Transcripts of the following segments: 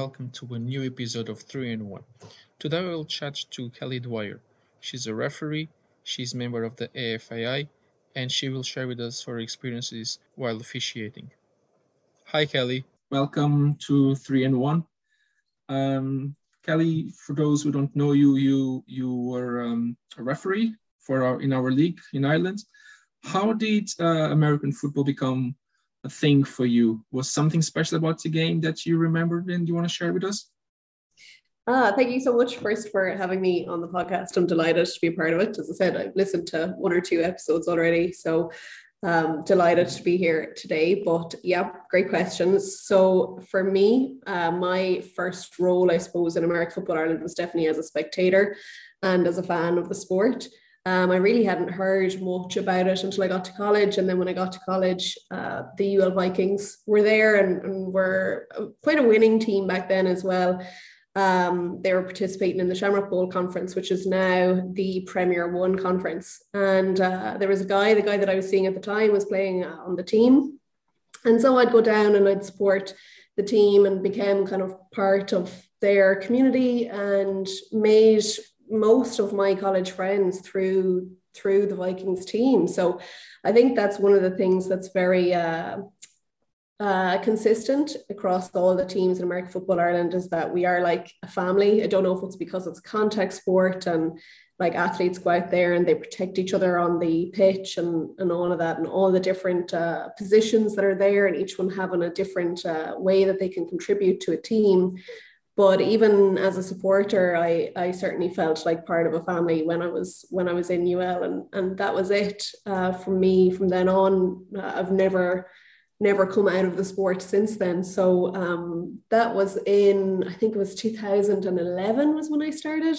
welcome to a new episode of 3 in 1. Today we'll chat to Kelly Dwyer. She's a referee, she's a member of the AFII, and she will share with us her experiences while officiating. Hi, Kelly. Welcome to 3 in 1. Um, Kelly, for those who don't know you, you you were um, a referee for our, in our league in Ireland. How did uh, American football become thing for you? Was something special about the game that you remembered and you want to share with us? Ah, thank you so much first for having me on the podcast. I'm delighted to be a part of it. As I said, I've listened to one or two episodes already, so um, delighted to be here today. But yeah, great questions. So for me, uh, my first role, I suppose, in American Football Ireland was definitely as a spectator and as a fan of the sport. Um, I really hadn't heard much about it until I got to college. And then when I got to college, uh, the UL Vikings were there and, and were quite a winning team back then as well. Um, they were participating in the Shamrock Bowl conference, which is now the Premier One conference. And uh, there was a guy, the guy that I was seeing at the time was playing uh, on the team. And so I'd go down and I'd support the team and became kind of part of their community and made most of my college friends through through the Vikings team. So I think that's one of the things that's very uh, uh, consistent across all the teams in American Football Ireland is that we are like a family. I don't know if it's because it's contact sport and like athletes go out there and they protect each other on the pitch and, and all of that and all the different uh, positions that are there and each one having a different uh, way that they can contribute to a team but even as a supporter I, I certainly felt like part of a family when I was when I was in UL and and that was it uh, for me from then on. Uh, I've never never come out of the sport since then. So um, that was in I think it was 2011 was when I started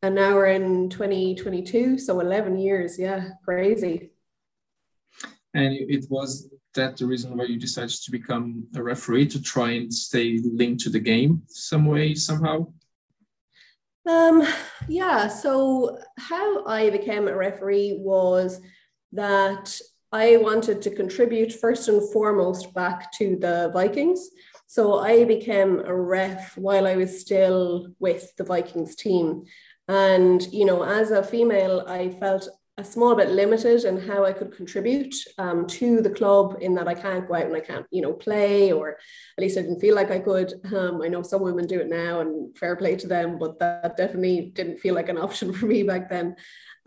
and now we're in 2022 so 11 years. Yeah crazy. And it was that the reason why you decided to become a referee to try and stay linked to the game some way somehow? Um yeah so how i became a referee was that i wanted to contribute first and foremost back to the vikings. So i became a ref while i was still with the vikings team. And you know as a female i felt a small bit limited in how I could contribute um, to the club in that I can't go out and I can't, you know, play, or at least I didn't feel like I could. Um, I know some women do it now and fair play to them, but that definitely didn't feel like an option for me back then.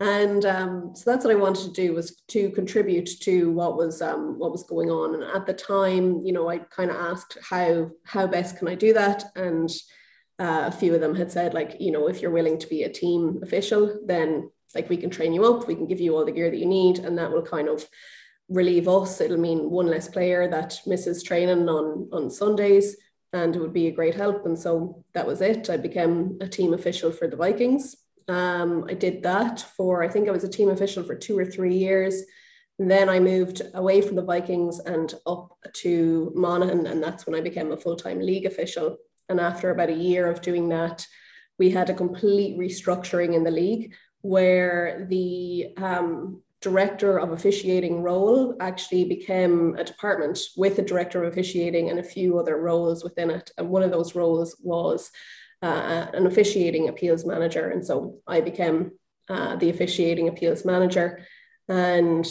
And um, so that's what I wanted to do was to contribute to what was um, what was going on. And at the time, you know, I kind of asked how how best can I do that, and uh, a few of them had said like, you know, if you're willing to be a team official, then like we can train you up, we can give you all the gear that you need, and that will kind of relieve us. It'll mean one less player that misses training on on Sundays, and it would be a great help. And so that was it. I became a team official for the Vikings. Um, I did that for I think I was a team official for two or three years. And then I moved away from the Vikings and up to Monaghan, and that's when I became a full time league official. And after about a year of doing that, we had a complete restructuring in the league where the um, director of officiating role actually became a department with a director of officiating and a few other roles within it. And one of those roles was uh, an officiating appeals manager. And so I became uh, the officiating appeals manager. And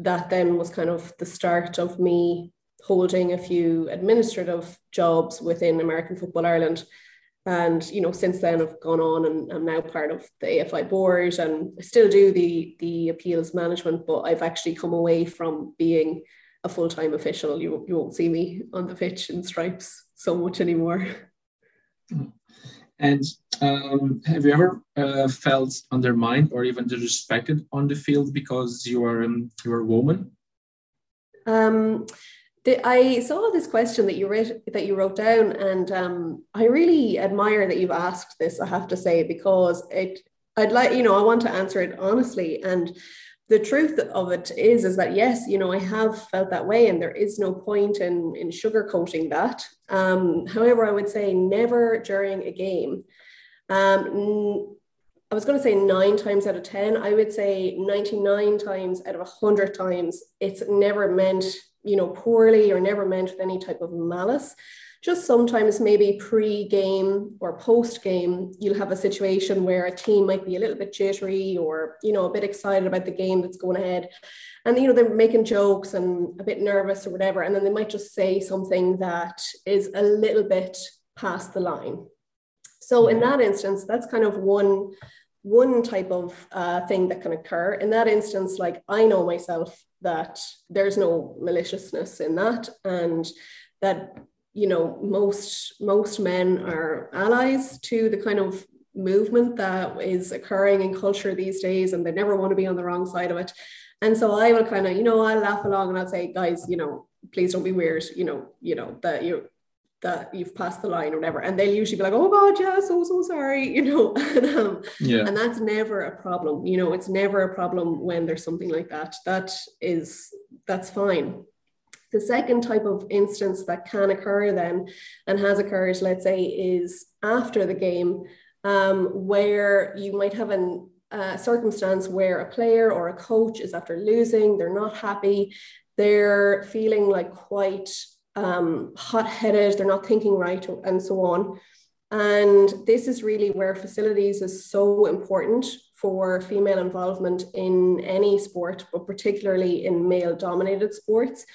that then was kind of the start of me holding a few administrative jobs within American Football Ireland and you know since then i've gone on and i'm now part of the afi board and i still do the the appeals management but i've actually come away from being a full-time official. You, you won't see me on the pitch in stripes so much anymore. And um, have you ever uh, felt undermined or even disrespected on the field because you are um, you are a woman? Um I saw this question that you wrote that you wrote down, and um, I really admire that you've asked this. I have to say because it, I'd like you know I want to answer it honestly, and the truth of it is is that yes, you know I have felt that way, and there is no point in in sugarcoating that. Um, however, I would say never during a game. Um, I was going to say nine times out of 10. I would say 99 times out of 100 times, it's never meant you know, poorly or never meant with any type of malice. just sometimes maybe pre-game or post-game, you'll have a situation where a team might be a little bit jittery or, you know, a bit excited about the game that's going ahead. And, you know, they're making jokes and a bit nervous or whatever. And then they might just say something that is a little bit past the line. So in that instance, that's kind of one one type of uh, thing that can occur. In that instance, like I know myself that there's no maliciousness in that, and that you know most most men are allies to the kind of movement that is occurring in culture these days, and they never want to be on the wrong side of it. And so I will kind of, you know, I'll laugh along and I'll say, guys, you know, please don't be weird, you know, you know, that you that you've passed the line or whatever. And they'll usually be like, oh God, yeah, so, so sorry, you know. and, um, yeah. and that's never a problem. You know, it's never a problem when there's something like that. That is, that's fine. The second type of instance that can occur then and has occurred, let's say, is after the game, um, where you might have an, a circumstance where a player or a coach is after losing, they're not happy, they're feeling like quite um, hot headed, they're not thinking right, and so on. And this is really where facilities is so important for female involvement in any sport, but particularly in male dominated sports.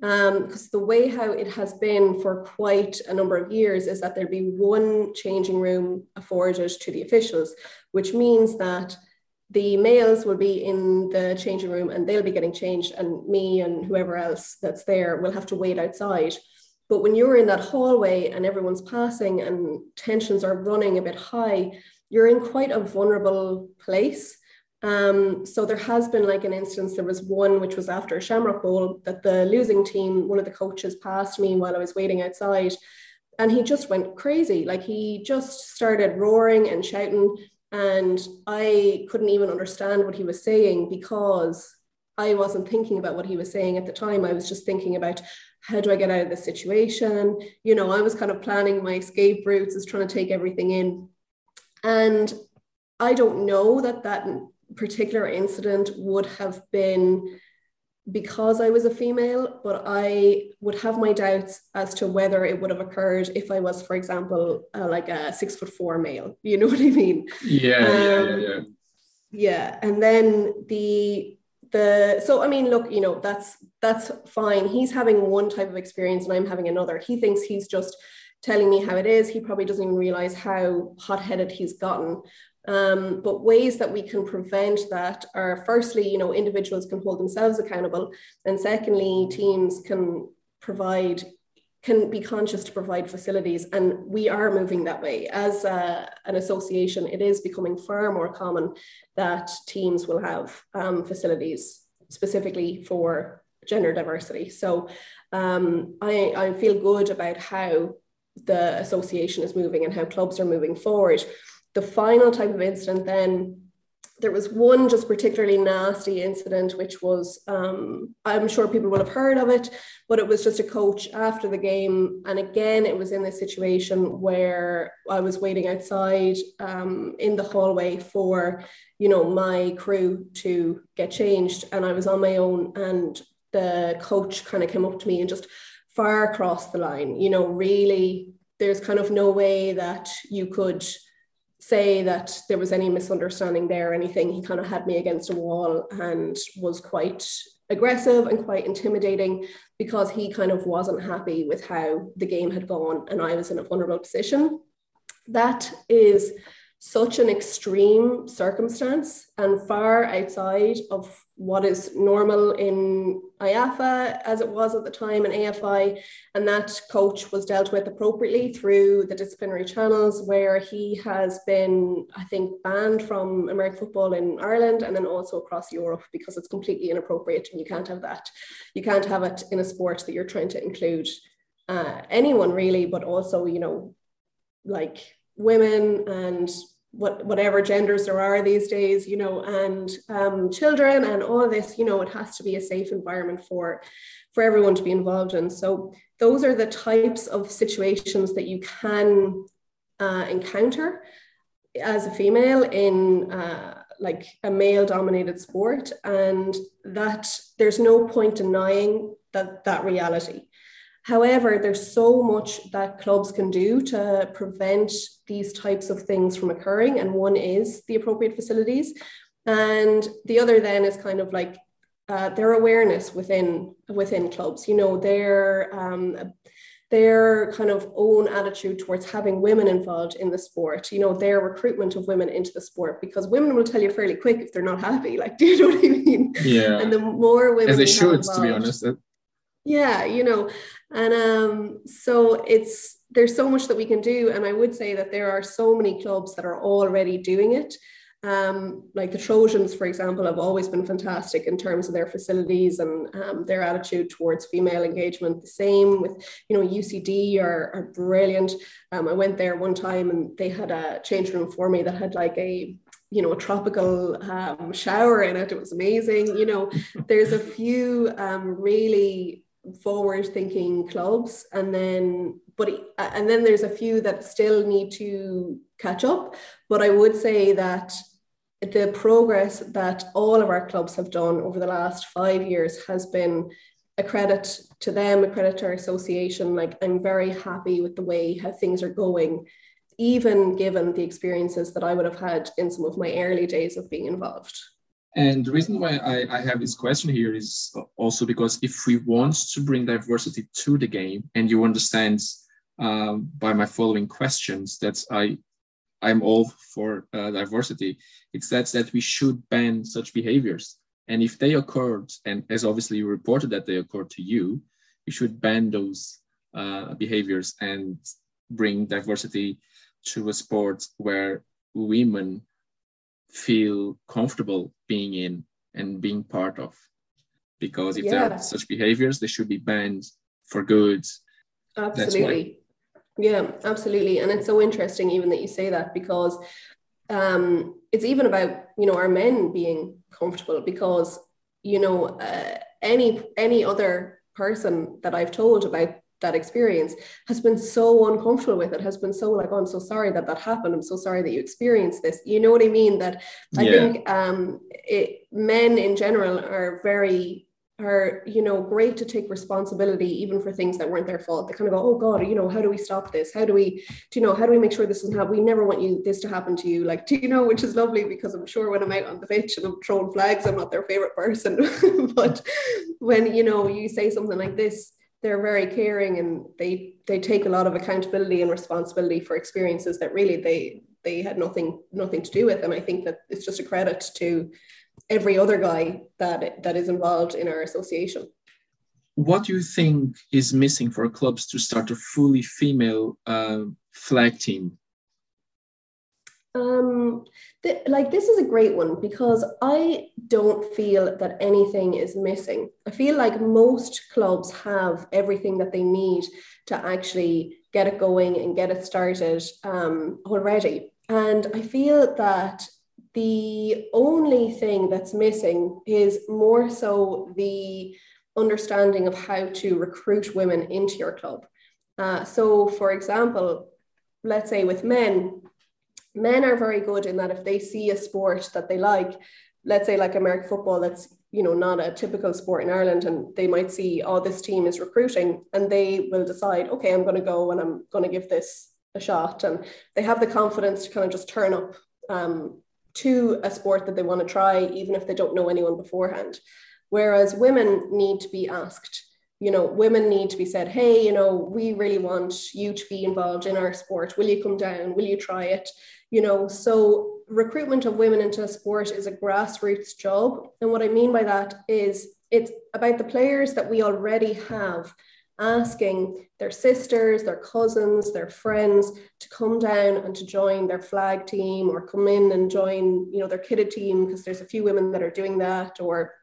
Because um, the way how it has been for quite a number of years is that there'd be one changing room afforded to the officials, which means that the males will be in the changing room and they'll be getting changed, and me and whoever else that's there will have to wait outside. But when you're in that hallway and everyone's passing and tensions are running a bit high, you're in quite a vulnerable place. Um, so there has been like an instance, there was one which was after a Shamrock Bowl that the losing team, one of the coaches passed me while I was waiting outside and he just went crazy. Like he just started roaring and shouting and I couldn't even understand what he was saying because I wasn't thinking about what he was saying at the time. I was just thinking about how do I get out of this situation? You know, I was kind of planning my escape routes, is trying to take everything in. And I don't know that that particular incident would have been because I was a female, but I would have my doubts as to whether it would have occurred if I was, for example, uh, like a six foot four male. You know what I mean? Yeah, um, yeah, yeah, yeah. Yeah, and then the the so I mean, look, you know, that's that's fine. He's having one type of experience, and I'm having another. He thinks he's just telling me how it is. He probably doesn't even realize how hot headed he's gotten. Um, but ways that we can prevent that are firstly, you know, individuals can hold themselves accountable, and secondly, teams can provide can be conscious to provide facilities and we are moving that way. As a, an association it is becoming far more common that teams will have um, facilities specifically for gender diversity. So um, I, I feel good about how the association is moving and how clubs are moving forward the final type of incident then there was one just particularly nasty incident, which was, um, I'm sure people will have heard of it, but it was just a coach after the game. And again, it was in this situation where I was waiting outside um, in the hallway for, you know, my crew to get changed. And I was on my own and the coach kind of came up to me and just far across the line, you know, really, there's kind of no way that you could say that there was any misunderstanding there or anything. He kind of had me against a wall and was quite aggressive and quite intimidating because he kind of wasn't happy with how the game had gone and I was in a vulnerable position. That is such an extreme circumstance and far outside of what is normal in IAFA as it was at the time in AFI. And that coach was dealt with appropriately through the disciplinary channels, where he has been, I think, banned from American football in Ireland and then also across Europe because it's completely inappropriate and you can't have that. You can't have it in a sport that you're trying to include uh, anyone really, but also, you know, like women and what whatever genders there are these days, you know, and um, children and all of this, you know, it has to be a safe environment for for everyone to be involved in. So those are the types of situations that you can uh, encounter as a female in uh, like a male dominated sport, and that there's no point denying that that reality. However, there's so much that clubs can do to prevent these types of things from occurring. And one is the appropriate facilities. And the other then is kind of like uh, their awareness within within clubs. You know, their um, their kind of own attitude towards having women involved in the sport. You know, their recruitment of women into the sport because women will tell you fairly quick if they're not happy. Like, do you know what I mean? Yeah. And the more women, as they should, to be honest. Yeah, you know, and um, so it's there's so much that we can do, and I would say that there are so many clubs that are already doing it. Um, like the Trojans, for example, have always been fantastic in terms of their facilities and um, their attitude towards female engagement. The same with, you know, UCD are, are brilliant. Um, I went there one time and they had a change room for me that had like a, you know, a tropical um, shower in it. It was amazing. You know, there's a few um, really forward thinking clubs. And then but and then there's a few that still need to catch up. But i would say that the progress that all of our clubs have done over the last five years has been a credit to them a credit to our association. Like i'm very happy with the way how things are going even given the experiences that i would have had in some of my early days of being involved and the reason why I, I, have this question here is also because if we want to bring diversity to the game, and you understand um, by my following questions that I I'm all for uh, diversity, it's that that we should ban such behaviors. And if they occurred, and as obviously you reported that they occurred to you, you should ban those uh, behaviors and bring diversity to a sport where women feel comfortable being in and being part of. Because if yeah. there are such behaviors, they should be banned for good. Absolutely. Yeah, absolutely. And it's so interesting even that you say that because um, it's even about, you know, our men being comfortable because, you know, uh, any any other person that I've told about that experience has been so uncomfortable with it has been so like oh i'm so sorry that that happened. I'm so sorry that you experienced this. You know what i mean? That i yeah. think um it, men in general are very are you know great to take responsibility even for things that weren't their fault. They kind of go oh god you know how do we stop this? How do we do you know how do we make sure this doesn't happen we never want you this to happen to you. Like do you know which is lovely because i'm sure when i'm out on the pitch and i'm throwing flags i'm not their favorite person. But when you know you say something like this they're very caring and they they take a lot of accountability and responsibility for experiences that really they they had nothing nothing to do with. And i think that it's just a credit to every other guy that that is involved in our association. What do you think is missing for clubs to start a fully female uh, flag team um, th- like this is a great one because I don't feel that anything is missing. I feel like most clubs have everything that they need to actually get it going and get it started um, already. And I feel that the only thing that's missing is more so the understanding of how to recruit women into your club. Uh, so, for example, let's say with men, men are very good in that if they see a sport that they like, let's say like American football, that's you know not a typical sport in Ireland, and they might see, oh, this team is recruiting, and they will decide, okay, I'm going to go and I'm going to give this a shot, and they have the confidence to kind of just turn up um, to a sport that they want to try, even if they don't know anyone beforehand. Whereas women need to be asked you know, women need to be said, hey, you know, we really want you to be involved in our sport. Will you come down? Will you try it? You know, so recruitment of women into sport is a grassroots job. And what I mean by that is it's about the players that we already have asking their sisters, their cousins, their friends to come down and to join their flag team or come in and join, you know, their kidded team because there's a few women that are doing that or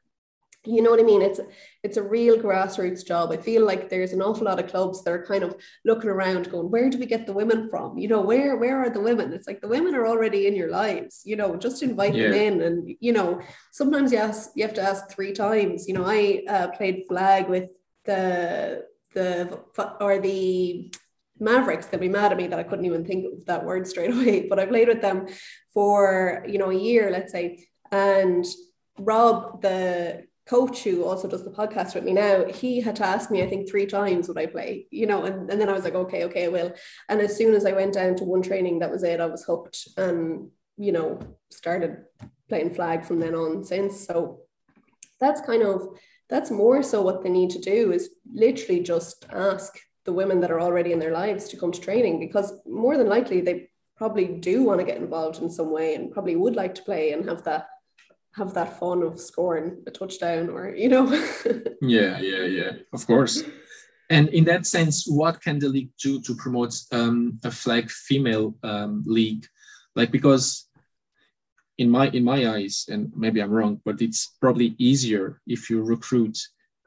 you know what I mean? It's it's a real grassroots job. I feel like there's an awful lot of clubs that are kind of looking around, going, "Where do we get the women from? You know, where where are the women?" It's like the women are already in your lives. You know, just invite yeah. them in, and you know, sometimes you ask, you have to ask three times. You know, I uh, played flag with the the or the Mavericks. They'll be mad at me that I couldn't even think of that word straight away. But I played with them for you know a year, let's say, and Rob the coach who also does the podcast with me now, he had to ask me, I think, three times would I play, you know, and, and then I was like, okay, okay, I will. And as soon as I went down to one training, that was it. I was hooked and, you know, started playing flag from then on since. So that's kind of, that's more so what they need to do is literally just ask the women that are already in their lives to come to training because more than likely they probably do want to get involved in some way and probably would like to play and have that have that fun of scoring a touchdown or you know. Yeah yeah yeah of course. And in that sense what can the league do to promote um, a flag female um, league? Like because in my in my eyes and maybe i'm wrong but it's probably easier if you recruit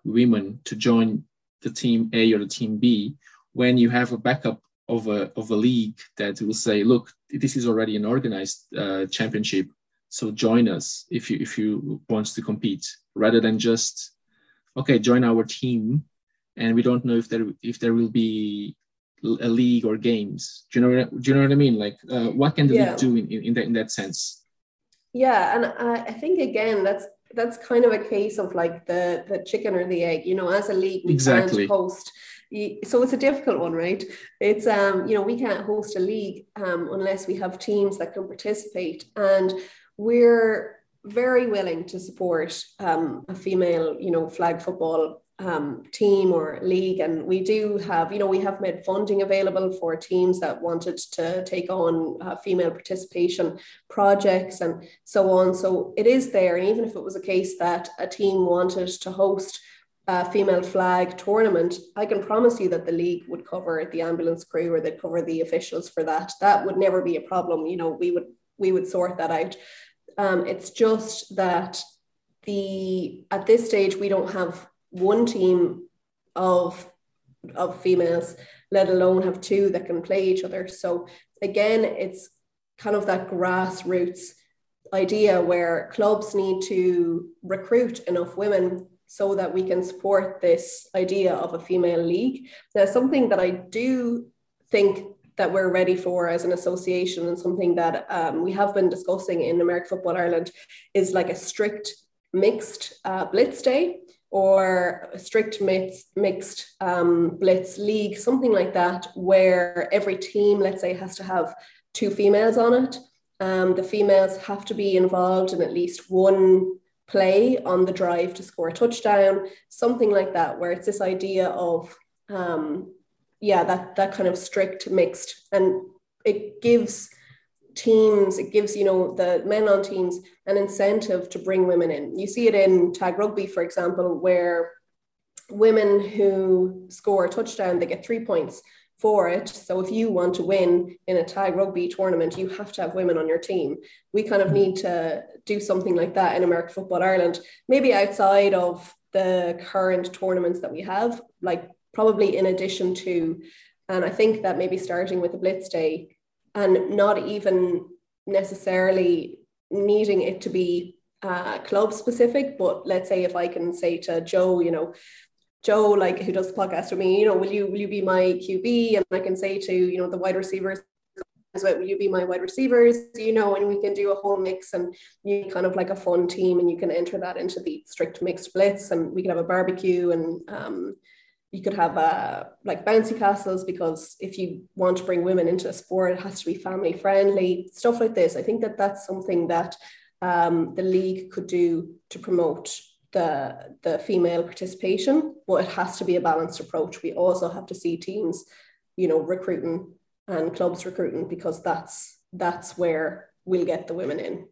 women to join the team a or the team b when you have a backup of a, of a league that will say look this is already an organized uh, championship so join us if you if you want to compete rather than just okay join our team and we don't know if there if there will be a league or games. Do you know do you know what i mean? Like uh, what can the yeah. league do in, in, in, that in that sense? Yeah and I, I think again that's that's kind of a case of like the the chicken or the egg. You know as a league we exactly. can't host so it's a difficult one right? It's um you know we can't host a league um, unless we have teams that can participate. And we're very willing to support um, a female, you know, flag football um, team or league. And we do have, you know, we have made funding available for teams that wanted to take on uh, female participation projects and so on. So it is there. And even if it was a case that a team wanted to host a female flag tournament, I can promise you that the league would cover the ambulance crew or they'd cover the officials for that. That would never be a problem. You know, we would we would sort that out. Um, it's just that the at this stage we don't have one team of of females, let alone have two that can play each other. So again, it's kind of that grassroots idea where clubs need to recruit enough women so that we can support this idea of a female league. Now, something that I do think that we're ready for as an association and something that um, we have been discussing in American Football Ireland is like a strict mixed uh, blitz day or a strict mixed, mixed um, blitz league, something like that, where every team, let's say, has to have two females on it. Um, the females have to be involved in at least one play on the drive to score a touchdown, something like that, where it's this idea of um, yeah that that kind of strict mixed and it gives teams it gives you know the men on teams an incentive to bring women in. You see it in tag rugby for example where women who score a touchdown they get three points for it. So if you want to win in a tag rugby tournament you have to have women on your team. We kind of need to do something like that in american football ireland maybe outside of the current tournaments that we have like probably in addition to, and I think that maybe starting with a blitz day and not even necessarily needing it to be uh, club specific, but let's say if I can say to Joe, you know, Joe, like who does the podcast with me, you know, will you will you be my QB? And I can say to you know the wide receivers, will you be my wide receivers? You know, and we can do a whole mix and you kind of like a fun team, and you can enter that into the strict mixed blitz, and we can have a barbecue and um, you could have uh, like bouncy castles because if you want to bring women into a sport, it has to be family friendly, stuff like this. I think that that's something that um, the league could do to promote the, the female participation, but it has to be a balanced approach. We also have to see teams, you know, recruiting and clubs recruiting because that's that's where we'll get the women in.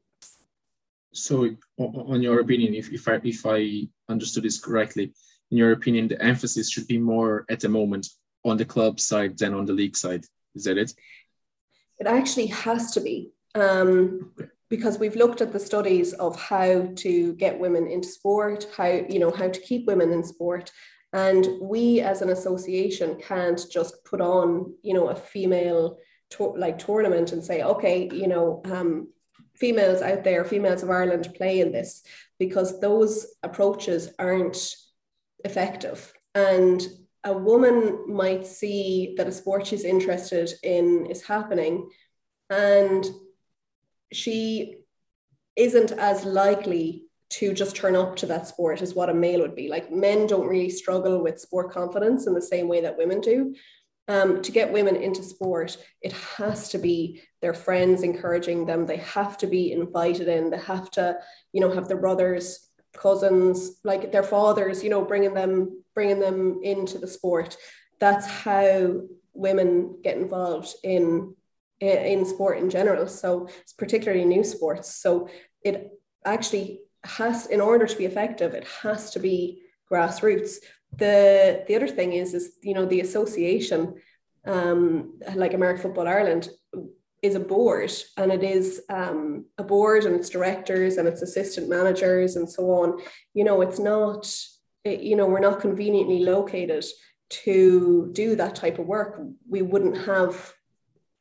So, on your opinion, if, if I if I understood this correctly, in your opinion, the emphasis should be more at the moment on the club side than on the league side? Is that it? It actually has to be. Um, because we've looked at the studies of how to get women into sport, how you know how to keep women in sport, and we as an association can't just put on you know a female to- like tournament and say okay you know um, females out there, females of Ireland play in this because those approaches aren't effective. And a woman might see that a sport she's interested in is happening and she isn't as likely to just turn up to that sport as what a male would be. Like men don't really struggle with sport confidence in the same way that women do. Um, to get women into sport, it has to be their friends encouraging them. They have to be invited in. They have to, you know, have their brothers, cousins, like their fathers, you know, bringing them bringing them into the sport. That's how women get involved in in sport in general. So it's particularly new sports. So it actually has, in order to be effective, it has to be grassroots. The the other thing is is you know the association, um, like American Football Ireland, is a board and it is um, a board and its directors and its assistant managers and so on. You know, it's not. It, you know, we're not conveniently located to do that type of work. We wouldn't have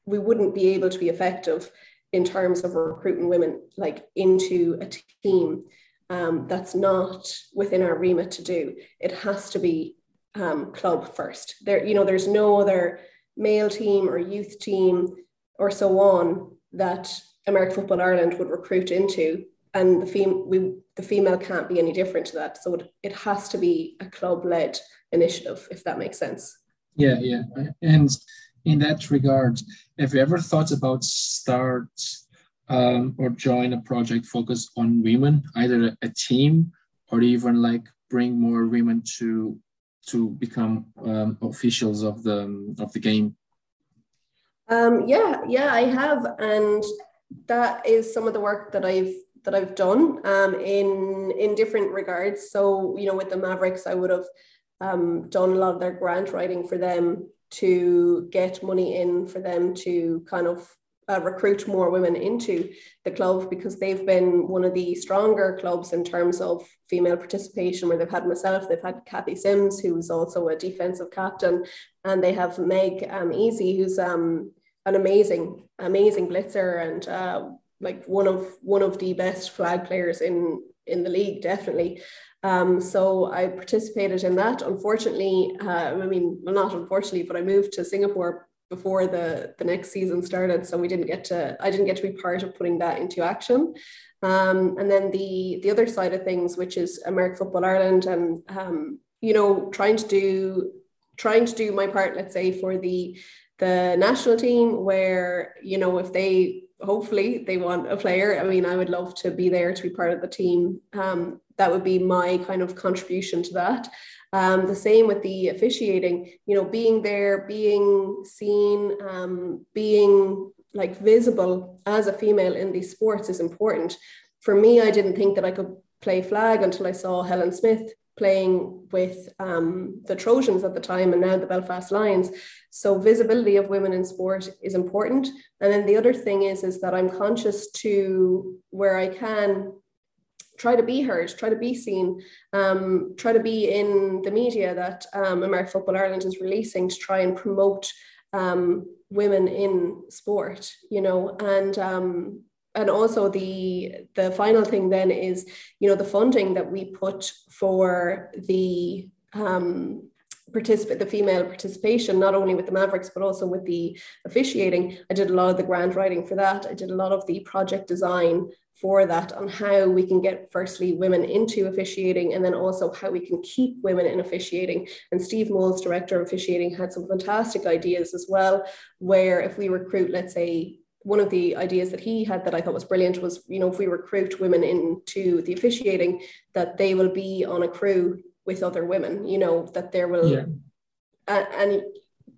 we wouldn't be able to be effective in terms of recruiting women like into a team um, that's not within our remit to do. It has to be um, club first. There, you know, there's no other male team or youth team or so on that American Football Ireland would recruit into, and the fem- we the female can't be any different to that. So it, it has to be a club led initiative, if that makes sense. Yeah, yeah, and in that regard, have you ever thought about start um, or join a project focused on women, either a team or even like bring more women to to become um, officials of the of the game? Um, yeah, yeah, I have, and that is some of the work that I've that I've done um, in in different regards. So you know, with the Mavericks, I would have um, done a lot of their grant writing for them to get money in for them to kind of uh, recruit more women into the club because they've been one of the stronger clubs in terms of female participation where they've had myself they've had kathy sims who's also a defensive captain and they have meg um, easy who's um, an amazing amazing blitzer and uh, like one of one of the best flag players in in the league definitely um, so I participated in that. Unfortunately, uh, I mean, well, not unfortunately, but I moved to Singapore before the the next season started, so we didn't get to. I didn't get to be part of putting that into action. Um, and then the the other side of things, which is American Football Ireland, and um, you know, trying to do trying to do my part, let's say, for the the national team, where you know, if they hopefully they want a player. I mean, I would love to be there to be part of the team. Um, that would be my kind of contribution to that. Um, the same with the officiating, you know, being there, being seen, um, being like visible as a female in these sports is important. For me, I didn't think that I could play flag until I saw Helen Smith playing with um, the Trojans at the time and now the Belfast Lions. So visibility of women in sport is important. And then the other thing is, is that I'm conscious to where I can try to be heard, try to be seen, um, try to be in the media that um, American Football Ireland is releasing to try and promote um, women in sport, you know, and um, and also the the final thing then is you know the funding that we put for the um, participate the female participation not only with the mavericks but also with the officiating. I did a lot of the grant writing for that. I did a lot of the project design for that on how we can get firstly women into officiating and then also how we can keep women in officiating and steve moles director of officiating had some fantastic ideas as well where if we recruit let's say one of the ideas that he had that I thought was brilliant was, you know, if we recruit women into the officiating, that they will be on a crew with other women, you know, that there will, yeah. and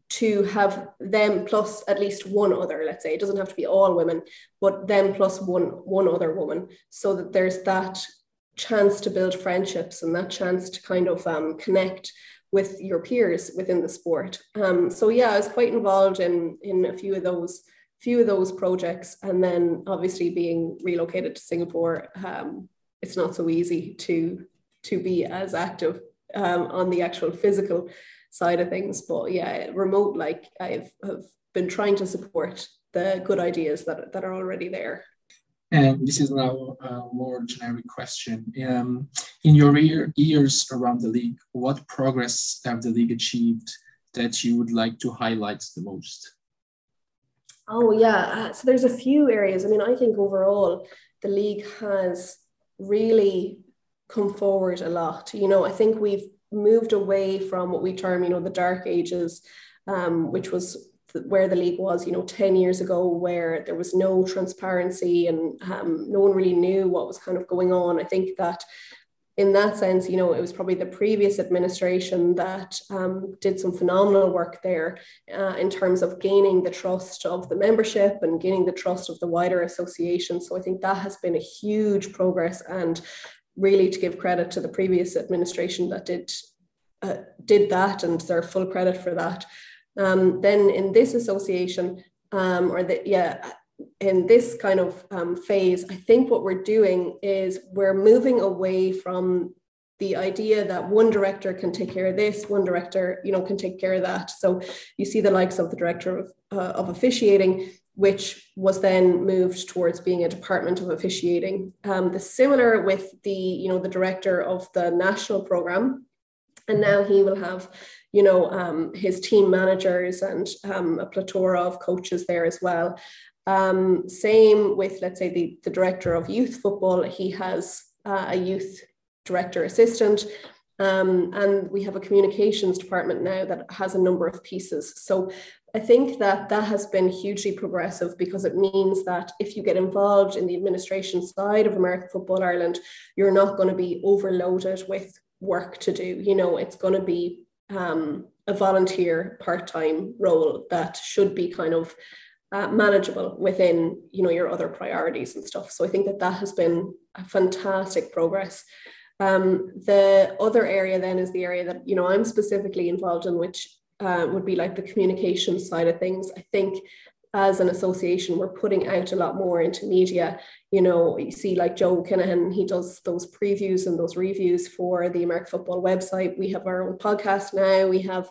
to have them plus at least one other, let's say, it doesn't have to be all women, but them plus one one other woman, so that there's that chance to build friendships and that chance to kind of um, connect with your peers within the sport. Um, so yeah, I was quite involved in in a few of those few of those projects. And then obviously being relocated to singapore um, it's not so easy to to be as active um, on the actual physical side of things but yeah remote like i've have been trying to support the good ideas that, that are already there and this is now a more generic question. Um, in your year, years around the league, what progress have the league achieved that you would like to highlight the most? Oh yeah, uh, so there's a few areas. I mean, I think overall the league has really come forward a lot. You know, I think we've moved away from what we term, you know, the dark ages, um, which was where the league was, you know, 10 years ago, where there was no transparency and um, no one really knew what was kind of going on. I think that in that sense, you know, it was probably the previous administration that um, did some phenomenal work there uh, in terms of gaining the trust of the membership and gaining the trust of the wider association. So I think that has been a huge progress and really to give credit to the previous administration that did uh, did that and deserve full credit for that. Um, then in this association, um, or the yeah, in this kind of um, phase, I think what we're doing is we're moving away from the idea that one director can take care of this, one director, you know, can take care of that. So you see the likes of the director of, uh, of officiating, which was then moved towards being a department of officiating. Um, the similar with the, you know, the director of the national program, and now he will have you know um, his team managers and um, a plethora of coaches there as well um, same with, let's say, the, the director of youth football. He has uh, a youth director assistant. Um, and we have a communications department now that has a number of pieces. So I think that that has been hugely progressive because it means that if you get involved in the administration side of American Football Ireland, you're not going to be overloaded with work to do. You know, it's going to be um, a volunteer part time role that should be kind of uh, manageable within you know your other priorities and stuff so i think that that has been a fantastic progress um, the other area then is the area that you know i'm specifically involved in which uh, would be like the communication side of things. I think as an association we're putting out a lot more into media. You know you see like joe kinahan he does those previews and those reviews for the american football website. We have our own podcast now. We have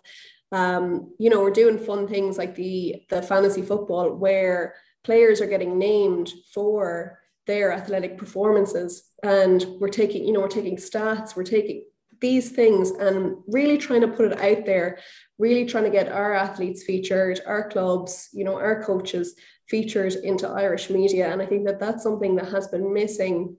um, you know, we're doing fun things like the the fantasy football where players are getting named for their athletic performances, and we're taking, you know, we're taking stats, we're taking these things and really trying to put it out there, really trying to get our athletes featured, our clubs, you know, our coaches featured into Irish media. And I think that that's something that has been missing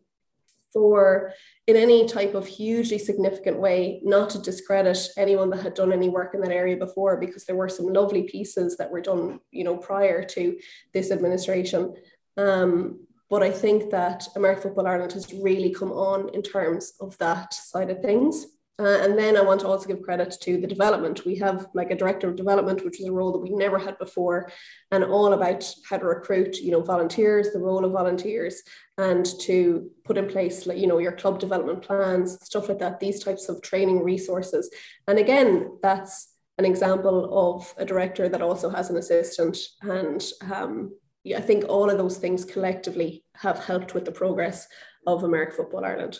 for in any type of hugely significant way, not to discredit anyone that had done any work in that area before, because there were some lovely pieces that were done, you know, prior to this administration. Um, but I think that American Football Ireland has really come on in terms of that side of things. Uh, and then I want to also give credit to the development. We have like a director of development, which is a role that we never had before, and all about how to recruit, you know, volunteers, the role of volunteers, and to put in place, like you know, your club development plans, stuff like that. These types of training resources. And again, that's an example of a director that also has an assistant. And um, I think all of those things collectively have helped with the progress of American Football Ireland.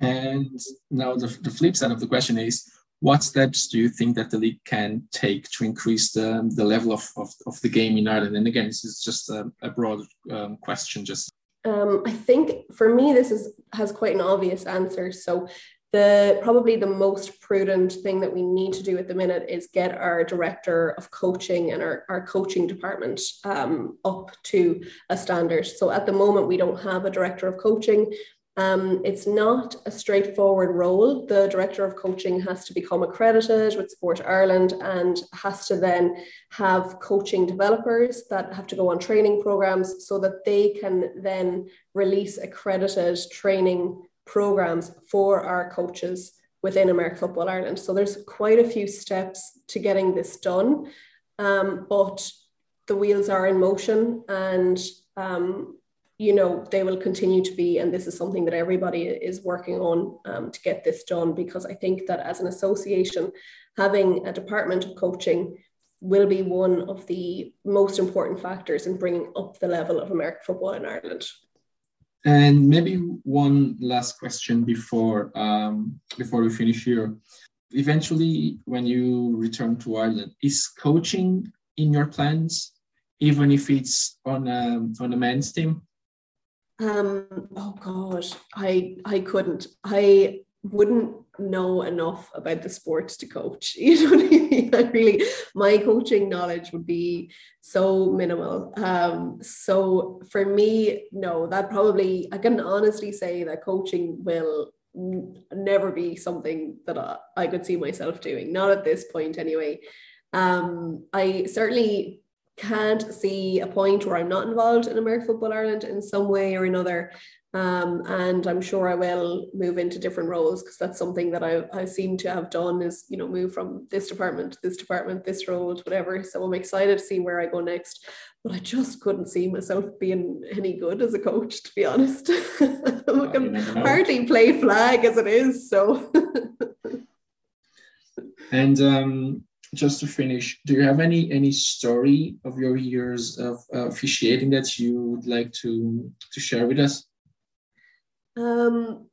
And now the, the flip side of the question is, what steps do you think that the league can take to increase the, the level of, of, of the game in Ireland? And again, this is just a, a broad um, question. Just um, I think for me, this is has quite an obvious answer. So the probably the most prudent thing that we need to do at the minute is get our director of coaching and our, our coaching department um, up to a standard. So at the moment, we don't have a director of coaching. Um, it's not a straightforward role. The director of coaching has to become accredited with Sport Ireland and has to then have coaching developers that have to go on training programs so that they can then release accredited training programs for our coaches within American Football Ireland. So there's quite a few steps to getting this done, um, but the wheels are in motion and um, you know they will continue to be and this is something that everybody is working on um, to get this done because i think that as an association having a department of coaching will be one of the most important factors in bringing up the level of american football in ireland and maybe one last question before um, before we finish here eventually when you return to ireland is coaching in your plans even if it's on a, on a men's team um, oh God, I I couldn't. I wouldn't know enough about the sport to coach. You know what I mean? I really, my coaching knowledge would be so minimal. Um, so for me, no, that probably, I can honestly say that coaching will never be something that I, I could see myself doing, not at this point anyway. Um, I certainly can't see a point where I'm not involved in American Football Ireland in some way or another. Um, and I'm sure I will move into different roles because that's something that I, I seem to have done is, you know, move from this department to this department, this role to whatever. So I'm excited to see where I go next. But I just couldn't see myself being any good as a coach, to be honest. I can hardly play flag as it is. So. and um, just to finish, do you have any any story of your years of uh, officiating that you would like to to share with us? Um,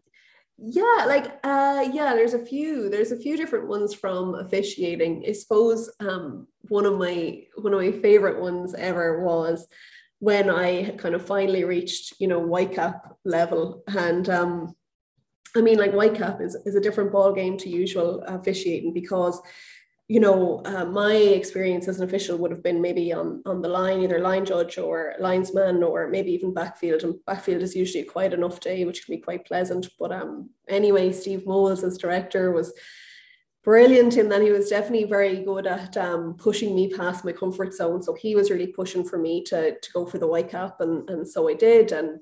yeah, like uh, yeah, there's a few. There's a few different ones from officiating. I suppose um, one of my one of my favorite ones ever was when I had kind of finally reached you know Whitecap level, and um, I mean like Whitecap is is a different ball game to usual officiating because you know, uh, my experience as an official would have been maybe on, on the line, either line judge or linesman, or maybe even backfield. And backfield is usually quite enough day, which can be quite pleasant. But um, anyway, Steve Moles as director was brilliant in that he was definitely very good at um, pushing me past my comfort zone. So he was really pushing for me to, to go for the Whitecap, and, and so I did. And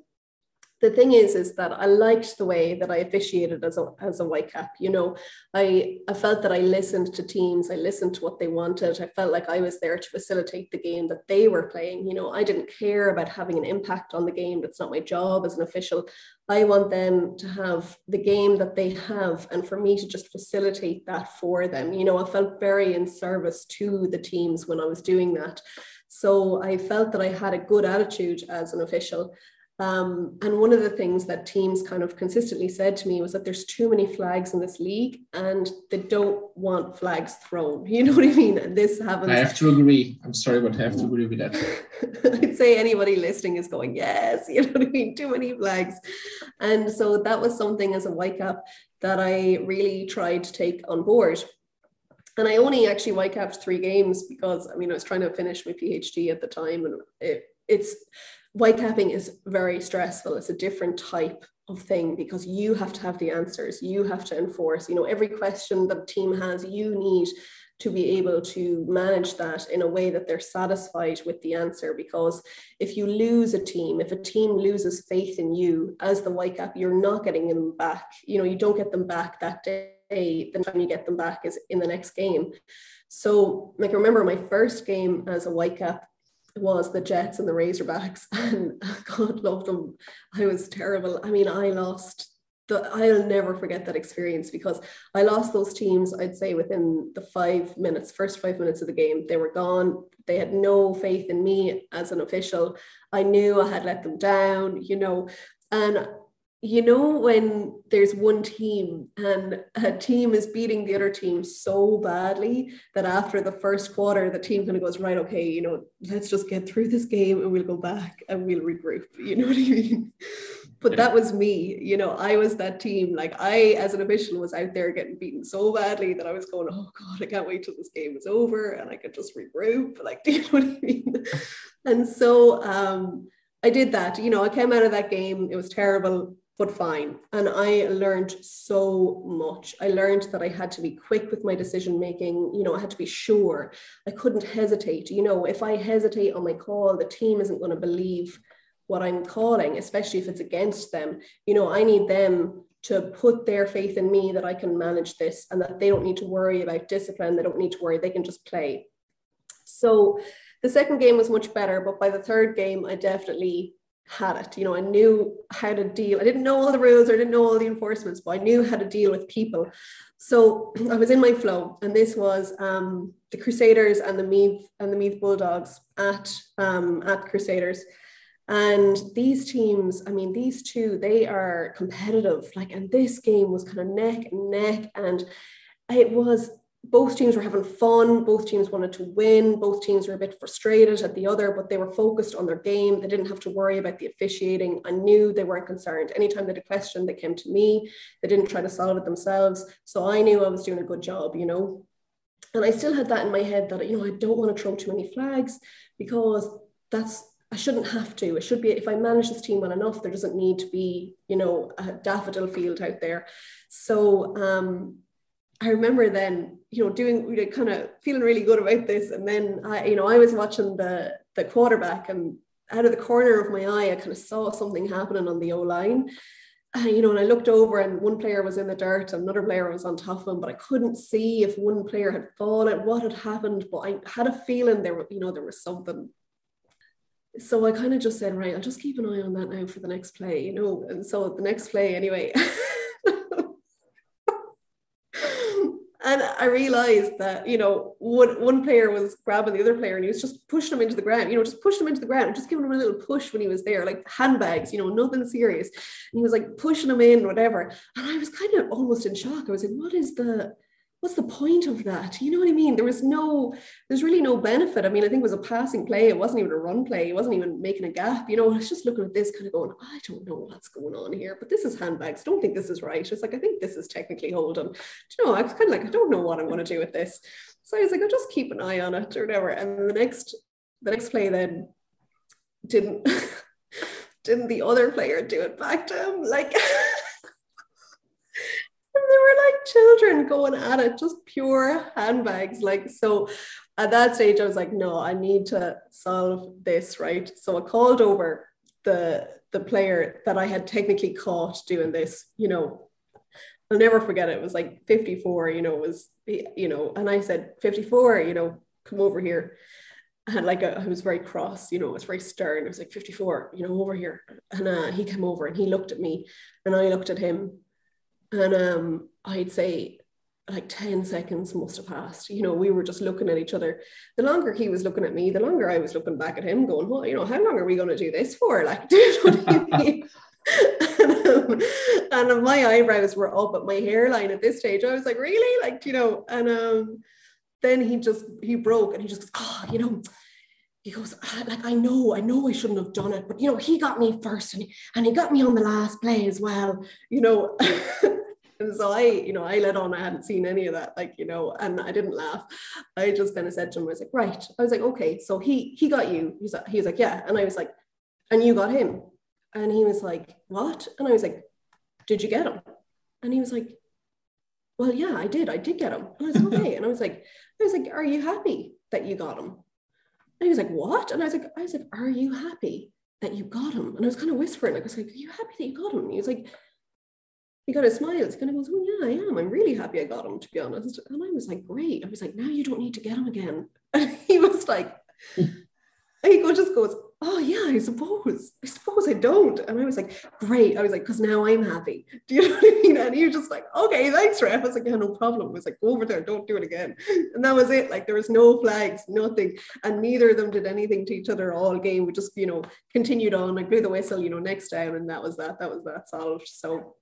the thing is is that i liked the way that i officiated as a, as a whitecap you know? I, I felt that i listened to teams i listened to what they wanted i felt like i was there to facilitate the game that they were playing you know? I didn't care about having an impact on the game that's not my job as an official. I want them to have the game that they have and for me to just facilitate that for them you know? I felt very in service to the teams when i was doing that. So i felt that i had a good attitude as an official um, and one of the things that teams kind of consistently said to me was that there's too many flags in this league and they don't want flags thrown. You know what I mean? And this happens. I have to agree. I'm sorry, but I have to agree with that. I'd say anybody listening is going, yes, you know what I mean? Too many flags. And so that was something as a Whitecap that I really tried to take on board. And I only actually Whitecapped three games because I mean I was trying to finish my PhD at the time and it, it's white capping is very stressful. It's a different type of thing because you have to have the answers. You have to enforce, you know, every question that team has, you need to be able to manage that in a way that they're satisfied with the answer. Because if you lose a team, if a team loses faith in you as the whitecap, you're not getting them back. You know, you don't get them back that day. The time you get them back is in the next game. So, like, I remember my first game as a whitecap, was the Jets and the Razorbacks, and God love them. I was terrible. I mean, I lost. The, I'll never forget that experience because I lost those teams, I'd say within the five minutes, first five minutes of the game. They were gone. They had no faith in me as an official. I knew I had let them down, you know. And you know when there's one team and a team is beating the other team so badly that after the first quarter the team kind of goes right okay you know let's just get through this game and we'll go back and we'll regroup you know what i mean but that was me you know i was that team like i as an official was out there getting beaten so badly that i was going oh god i can't wait till this game is over and i could just regroup like do you know what i mean and so um I did that. You know, I came out of that game. It was terrible but fine. And I learned so much. I learned that I had to be quick with my decision making. You know, I had to be sure. I couldn't hesitate. You know, if I hesitate on my call, the team isn't going to believe what I'm calling, especially if it's against them. You know, I need them to put their faith in me that I can manage this and that they don't need to worry about discipline. They don't need to worry. They can just play. So the second game was much better, but by the third game, I definitely had it. You know, I knew how to deal. I didn't know all the rules or I didn't know all the enforcements, but I knew how to deal with people. So I was in my flow, and this was um, the Crusaders and the Meath and the Meath Bulldogs at um, at Crusaders. And these teams, I mean, these two, they are competitive. Like, and this game was kind of neck and neck, and it was both teams were having fun. Both teams wanted to win. Both teams were a bit frustrated at the other, but they were focused on their game. They didn't have to worry about the officiating. I knew they weren't concerned. Anytime they had a question, they came to me. They didn't try to solve it themselves. So I knew I was doing a good job, you know. And I still had that in my head that, you know, I don't want to throw too many flags because that's I shouldn't have to. It should be if I manage this team well enough, there doesn't need to be, you know, a daffodil field out there. So um, I remember then, you know, doing you know, kind of feeling really good about this. And then I, you know, I was watching the the quarterback and out of the corner of my eye, I kind of saw something happening on the O line. Uh, you know, and I looked over and one player was in the dirt another player was on top of him, but I couldn't see if one player had fallen, what had happened. But I had a feeling there, you know, there was something so I kind of just said, right, I'll just keep an eye on that now for the next play, you know. And so the next play, anyway. and I realized that, you know, one, one player was grabbing the other player and he was just pushing him into the ground, you know, just pushing him into the ground, just giving him a little push when he was there, like handbags, you know, nothing serious. And he was like pushing him in, whatever. And I was kind of almost in shock. I was like, what is the, what's the point of that? You know what I mean? There was no, there's really no benefit. I mean, I think it was a passing play. It wasn't even a run play. It wasn't even making a gap. You know, I was just looking at this kind of going, I don't know what's going on here, but this is handbags. Don't think this is right. It's like, I think this is technically holding. Do you know, I was kind of like, I don't know what I'm going to do with this. So I was like, I'll just keep an eye on it or whatever. And the next, the next play then didn't, didn't the other player do it back to him? Like, were like children going at it, just pure handbags. Like, so at that stage, I was like, no, I need to solve this, right? So I called over the the player that I had technically caught doing this, you know. I'll never forget it. It was like 54, you know, it was, you know, and I said, 54, you know, come over here. And like a, I was very cross, you know, it was very stern. I was like 54, you know, over here. And uh, he came over and he looked at me and I looked at him and um, I'd say like 10 seconds must have passed. You know, we were just looking at each other. The longer he was looking at me, the longer I was looking back at him, going, Well, you know, how long are we going to do this for? Like, do you know what I mean? and, um, and my eyebrows were up at my hairline at this stage. I was like, Really? Like, you know, and um, then he just he broke and he just goes, Oh, you know, he goes, ah, like, I know, I know I shouldn't have done it, but you know, he got me first and he, and he got me on the last play as well, you know. And so I, you know, I let on, I hadn't seen any of that, like, you know, and I didn't laugh. I just kind of said to him, I was like, right. I was like, okay, so he he got you. He's he was like, yeah. And I was like, and you got him. And he was like, what? And I was like, did you get him? And he was like, well, yeah, I did. I did get him. And I was like, okay. and I was like, I was like, are you happy that you got him? And he was like, what? And I was like, I was like, are you happy that you got him? And I was kind of whispering, like, I was like, are you happy that you got him? And he was like, he kind of smiles, kind of goes, Oh, yeah, I am. I'm really happy I got him, to be honest. And I was like, Great. I was like, Now you don't need to get him again. And he was like, He just goes, Oh, yeah, I suppose. I suppose I don't. And I was like, Great. I was like, Because now I'm happy. Do you know what I mean? And he was just like, Okay, thanks, Ref. I was like, Yeah, no problem. I was like, Go over there, don't do it again. And that was it. Like, there was no flags, nothing. And neither of them did anything to each other all game. We just, you know, continued on. I blew the whistle, you know, next down. And that was that. That was that solved. So,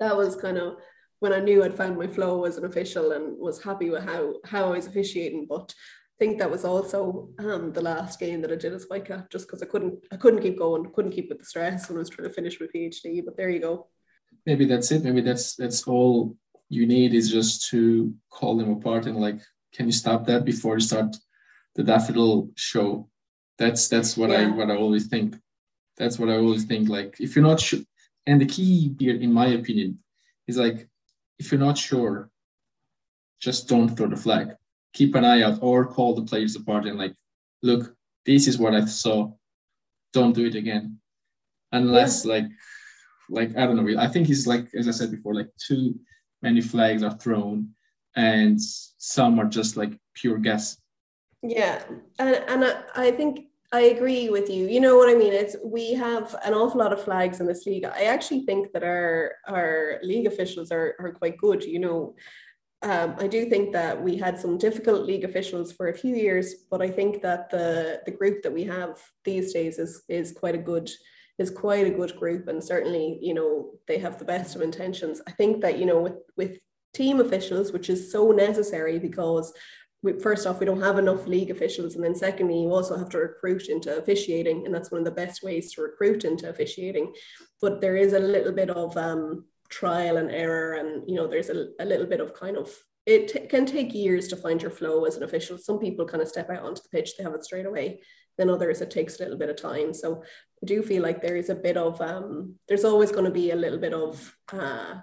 that was kind of when I knew I'd found my flow as an official and was happy with how how I was officiating. But think that was also um, the last game that I did as Whitecap, just because I couldn't I couldn't keep going, couldn't keep with the stress when I was trying to finish my PhD. But there you go. Maybe that's it. Maybe that's that's all you need is just to call them apart and like, can you stop that before you start the daffodil show? That's that's what yeah. I what I always think. That's what I always think. Like, if you're not sure, and the key here, in my opinion, is like if you're not sure, just don't throw the flag. Keep an eye out or call the players apart and like, look, this is what I saw. Don't do it again. Unless yeah. like like I don't know. I think it's like as I said before, like too many flags are thrown and some are just like pure guess. Yeah. And and I, I think I agree with you. You know what I mean? It's we have an awful lot of flags in this league. I actually think that our our league officials are are quite good. You know, um, I do think that we had some difficult league officials for a few years, but I think that the the group that we have these days is is quite a good is quite a good group, and certainly you know they have the best of intentions. I think that you know with with team officials, which is so necessary because we, first off, we don't have enough league officials. And then secondly, you also have to recruit into officiating. And that's one of the best ways to recruit into officiating. But there is a little bit of um, trial and error. And, you know, there's a, a little bit of kind of, it t- can take years to find your flow as an official. Some people kind of step out onto the pitch, they have it straight away. Then others, it takes a little bit of time. So I do feel like there is a bit of, um, there's always going to be a little bit of, uh,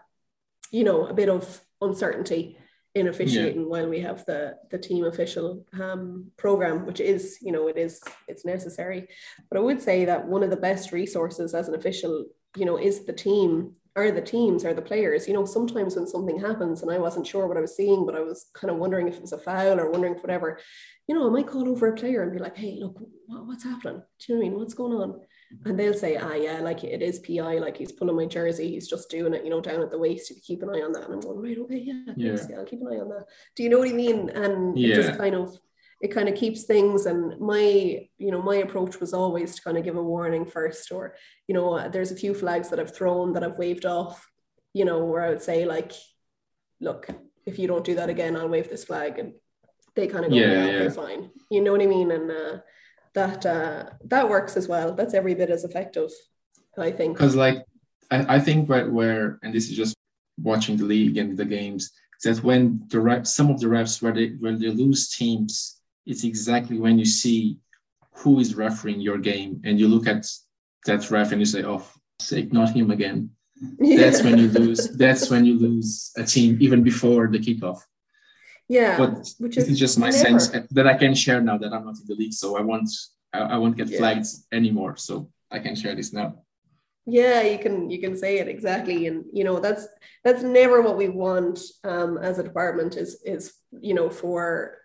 you know, a bit of uncertainty in officiating yeah. while we have the the team official um, program, which is you know it is it's necessary. But I would say that one of the best resources as an official, you know, is the team or the teams or the players. You know, sometimes when something happens and I wasn't sure what I was seeing, but I was kind of wondering if it was a foul or wondering whatever, you know, I might call over a player and be like, hey, look, what, what's happening? Do you know what I mean? What's going on? and they'll say, ah, yeah, like it is PI, like he's pulling my jersey, he's just doing it, you know, down at the waist. If You keep an eye on that. And I'm going, right, okay, yeah, yeah. yeah I'll keep an eye on that. Do you know what I mean? And yeah. it just kind of, it kind of keeps things. And my, you know, my approach was always to kind of give a warning first, or, you know, there's a few flags that I've thrown that I've waved off, you know, where I would say, like, look, if you don't do that again, I'll wave this flag. And they kind of go, yeah, yeah, fine. You know what I mean? And, uh, that uh, that works as well. That's every bit as effective, I think. Because like I, I think where, where and this is just watching the league and the games that when the rep, some of the refs where they where they lose teams, it's exactly when you see who is refereeing your game and you look at that ref and you say, "Oh, sake, not him again." Yeah. That's when you lose. That's when you lose a team even before the kickoff. Yeah, but which is, just my never. sense that I can share now that I'm not in the league, so I won't I, won't get yeah. flagged anymore. So I can share this now. Yeah, you can you can say it exactly, and you know that's that's never what we want um, as a department is is you know for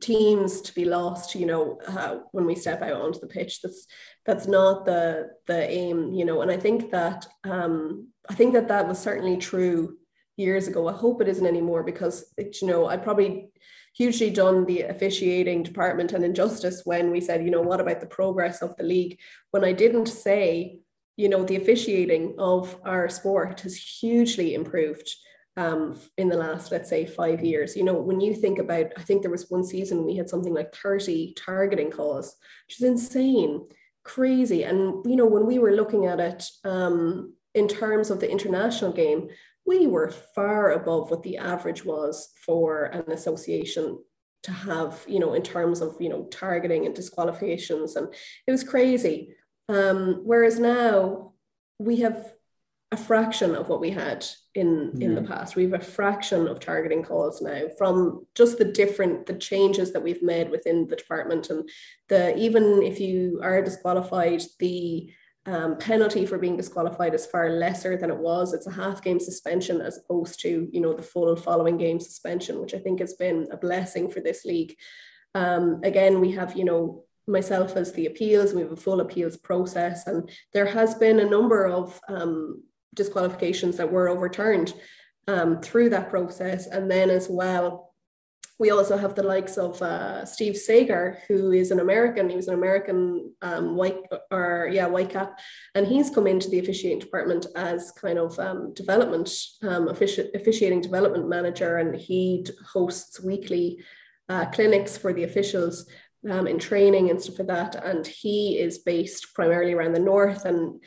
teams to be lost you know uh, when we step out onto the pitch that's that's not the the aim you know and i think that um i think that that was certainly true years ago. I hope it isn't anymore because it, you know I probably hugely done the officiating department an injustice when we said, you know, what about the progress of the league? When I didn't say, you know, the officiating of our sport has hugely improved um, in the last, let's say, five years. You know, when you think about, I think there was one season we had something like 30 targeting calls, which is insane, crazy. And, you know, when we were looking at it um, in terms of the international game, we were far above what the average was for an association to have, you know, in terms of, you know, targeting and disqualifications. And it was crazy. Um, whereas now we have a fraction of what we had in yeah. in the past. We have a fraction of targeting calls now from just the different the changes that we've made within the department and the even if you are disqualified, the um, penalty for being disqualified is far lesser than it was. It's a half game suspension as opposed to you know the full following game suspension, which I think has been a blessing for this league. Um, again, we have you know myself as the appeals. We have a full appeals process, and there has been a number of um, disqualifications that were overturned um, through that process, and then as well we also have the likes of uh, Steve Sagar, who is an American. He was an American um, white or yeah white cap, and he's come into the officiating department as kind of um, development um, offici- officiating development manager, and he hosts weekly uh, clinics for the officials um, in training and stuff like that. And he is based primarily around the north and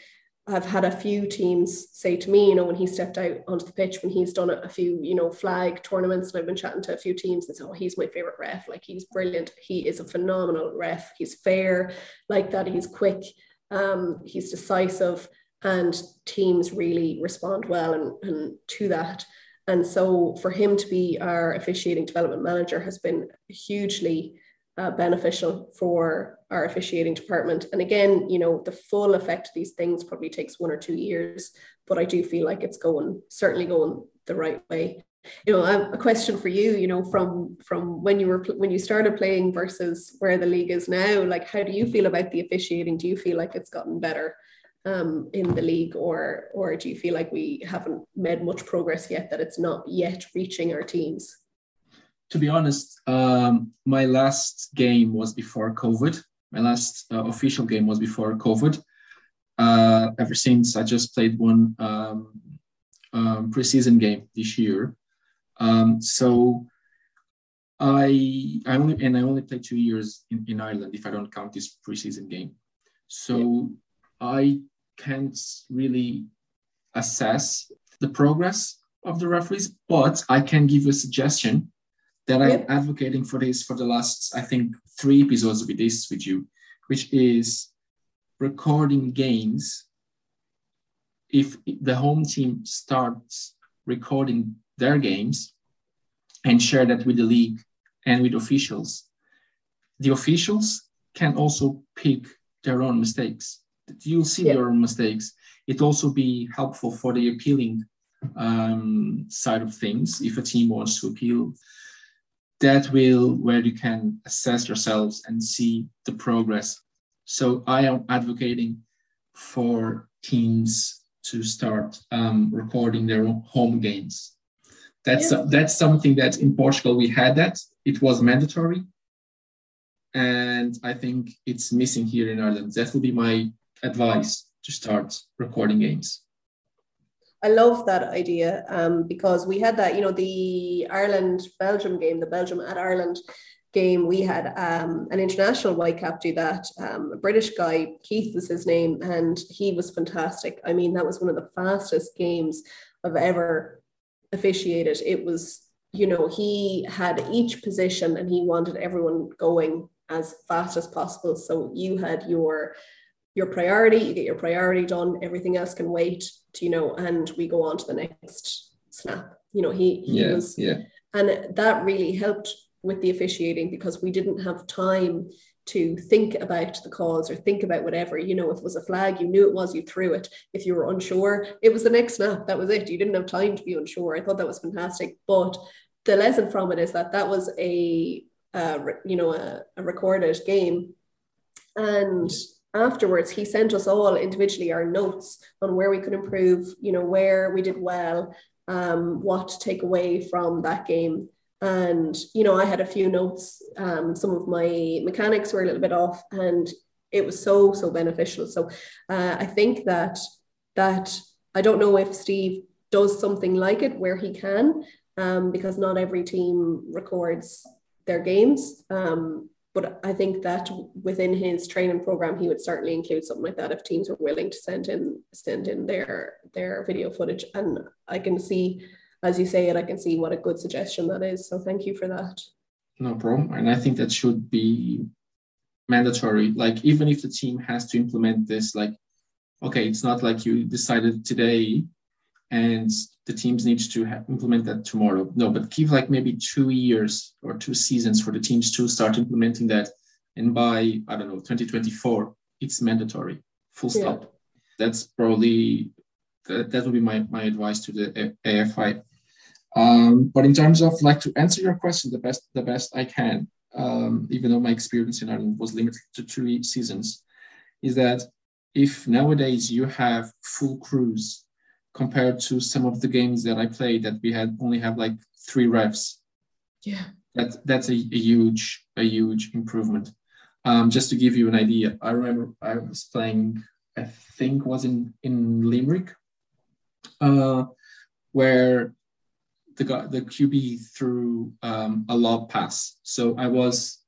I've had a few teams say to me, you know, when he stepped out onto the pitch, when he's done a, few, you know, flag tournaments, and I've been chatting to a few teams and say, oh, he's my favorite ref. Like he's brilliant. He is a phenomenal ref. He's fair, like that. He's quick. Um, he's decisive, and teams really respond well and, and to that. And so for him to be our officiating development manager has been hugely uh, beneficial for our officiating department. And again, you know, the full effect of these things probably takes one or two years, but I do feel like it's going certainly going the right way. You know, have a question for you. You know, from from when you were when you started playing versus where the league is now. Like, how do you feel about the officiating? Do you feel like it's gotten better? Um, in the league, or or do you feel like we haven't made much progress yet? That it's not yet reaching our teams to be honest, um, my last game was before COVID. My last uh, official game was before COVID. Uh, ever since, I just played one um, um, preseason game this year. Um, so I I only and I only played two years in, in Ireland if I don't count this preseason game. So yeah. I can't really assess the progress of the referees, but I can give a suggestion that I'm advocating for this for the last, I think, three episodes with this with you, which is recording games. If the home team starts recording their games and share that with the league and with officials, the officials can also pick their own mistakes. You'll see yeah. your own mistakes. It also be helpful for the appealing um, side of things if a team wants to appeal. That will where you can assess yourselves and see the progress. So I am advocating for teams to start um, recording their home games. That's yeah. that's something that in Portugal we had that it was mandatory, and I think it's missing here in Ireland. That would be my advice to start recording games. I love that idea um, because we had that, you know, the Ireland Belgium game, the Belgium at Ireland game, we had um, an international whitecap do that. Um, a British guy, Keith was his name, and he was fantastic. I mean, that was one of the fastest games I've ever officiated. It was, you know, he had each position and he wanted everyone going as fast as possible. So you had your your priority, you get your priority done, everything else can wait, to, you know, and we go on to the next snap. You know, he, he yeah, was, yeah. and that really helped with the officiating because we didn't have time to think about the cause or think about whatever. You know, if it was a flag, you knew it was, you threw it. If you were unsure, it was the next snap. That was it. You didn't have time to be unsure. I thought that was fantastic. But the lesson from it is that that was a, uh, you know, a, a recorded game. And afterwards he sent us all individually our notes on where we could improve you know where we did well um, what to take away from that game. And you know i had a few notes um, some of my mechanics were a little bit off and it was so so beneficial. So uh, i think that that i don't know if steve does something like it where he can um, because not every team records their games. Um, but I think that within his training program, he would certainly include something like that if teams were willing to send in send in their their video footage. And I can see, as you say it, I can see what a good suggestion that is. So thank you for that. No problem. And I think that should be mandatory. Like even if the team has to implement this, like okay, it's not like you decided today and the teams need to have, implement that tomorrow. No, but give like maybe two years or two seasons for the teams to start implementing that. And by, I don't know, 2024, it's mandatory, full stop. Yeah. That's probably, that, that would be my, my advice to the AFI. Um, but in terms of like to answer your question the best, the best I can, um, even though my experience in Ireland was limited to three seasons, is that if nowadays you have full crews compared to some of the games that I played that we had only have like three refs. Yeah. That, that's a, a huge, a huge improvement. Um, just to give you an idea, I remember I was playing, I think was in, in Limerick, uh, where the guy, the QB threw um, a lob pass. So I was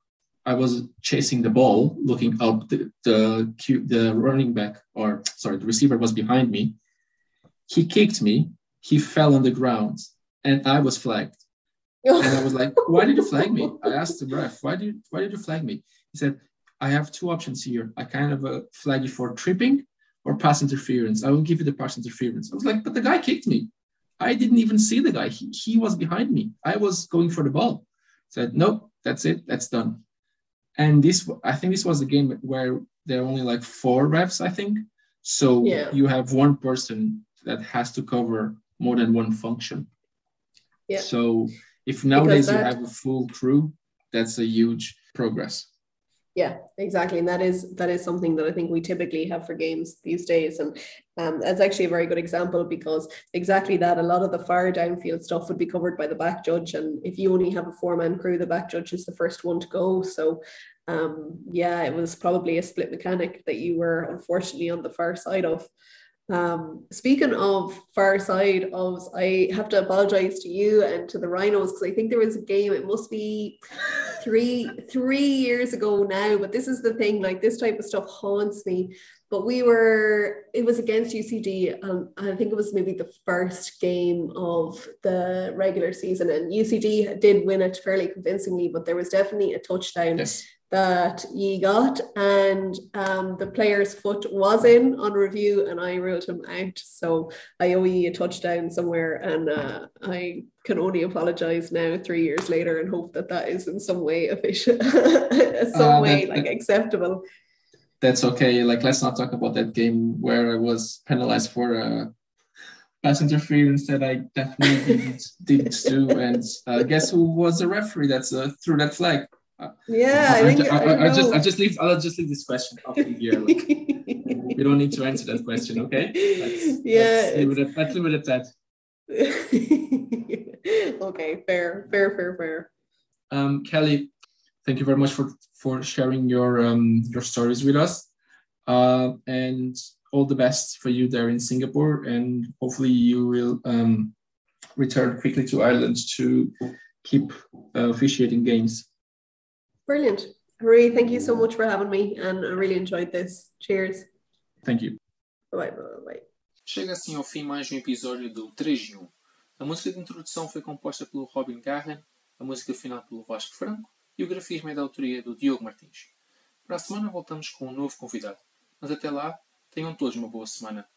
I was chasing the ball, looking up. The the, Q, the running back, or sorry, the receiver was behind me, he kicked me, he fell on the ground, and I was flagged. and I was like, why did you flag me? I asked the ref, why did you, why did you flag me? He said, I have two options here. I kind of uh, flag you for tripping or pass interference. I will give you the pass interference. I was like, but the guy kicked me. I didn't even see the guy. He, he was behind me. I was going for the ball. Said, nope, that's it. That's done. And this, I think this was the game where there are only like four refs, I think. So yeah. you have one person that has to cover more than one function. Yeah. So if nowadays that, you have a full crew, that's a huge progress. Yeah, exactly, and that is that is something that I think we typically have for games these days, and um, that's actually a very good example because exactly that. A lot of the far downfield stuff would be covered by the back judge, and if you only have a four-man crew, the back judge is the first one to go. So, um, yeah, it was probably a split mechanic that you were unfortunately on the far side of. Um, speaking of far side of, I have to apologize to you and to the Rhinos because I think there was a game. It must be three three years ago now. But this is the thing: like this type of stuff haunts me. But we were, it was against UCD. Um, I think it was maybe the first game of the regular season, and UCD did win it fairly convincingly. But there was definitely a touchdown Yes. That ye got, and um, the player's foot was in on review, and I ruled him out. So I owe ye a touchdown somewhere, and uh, I can only apologize now, three years later, and hope that that is in some way official, some Uh, way that- like acceptable. That's okay. Like, let's not talk about that game where I was penalized for uh, pass interference that I definitely didn't, didn't do. And uh, guess who was the referee that's uh, threw that flag? Yeah, I, I, think, I, I, I, just I just leave I'll just leave this question up in the air. Like, we don't need to answer that question, okay? Let's, Yeah, Let's leave, it at, let's leave it at that. okay, fair, fair, fair, fair. Um, Kelly, thank you very much for for sharing your um, your stories with us, uh, and all the best for you there in Singapore. And hopefully, you will um, return quickly to Ireland to keep uh, officiating games. Brilliant. Marie, thank you so much for having me, and I really enjoyed this. Cheers. Thank you. Bye bye bye. Chega assim ao fim mais um episódio do 3 de 1. A música de introdução foi composta pelo Robin Garren, a música final pelo Vasco Franco e o grafismo é da autoria do Diogo Martins. Para a semana voltamos com um novo convidado, mas até lá, tenham todos uma boa semana.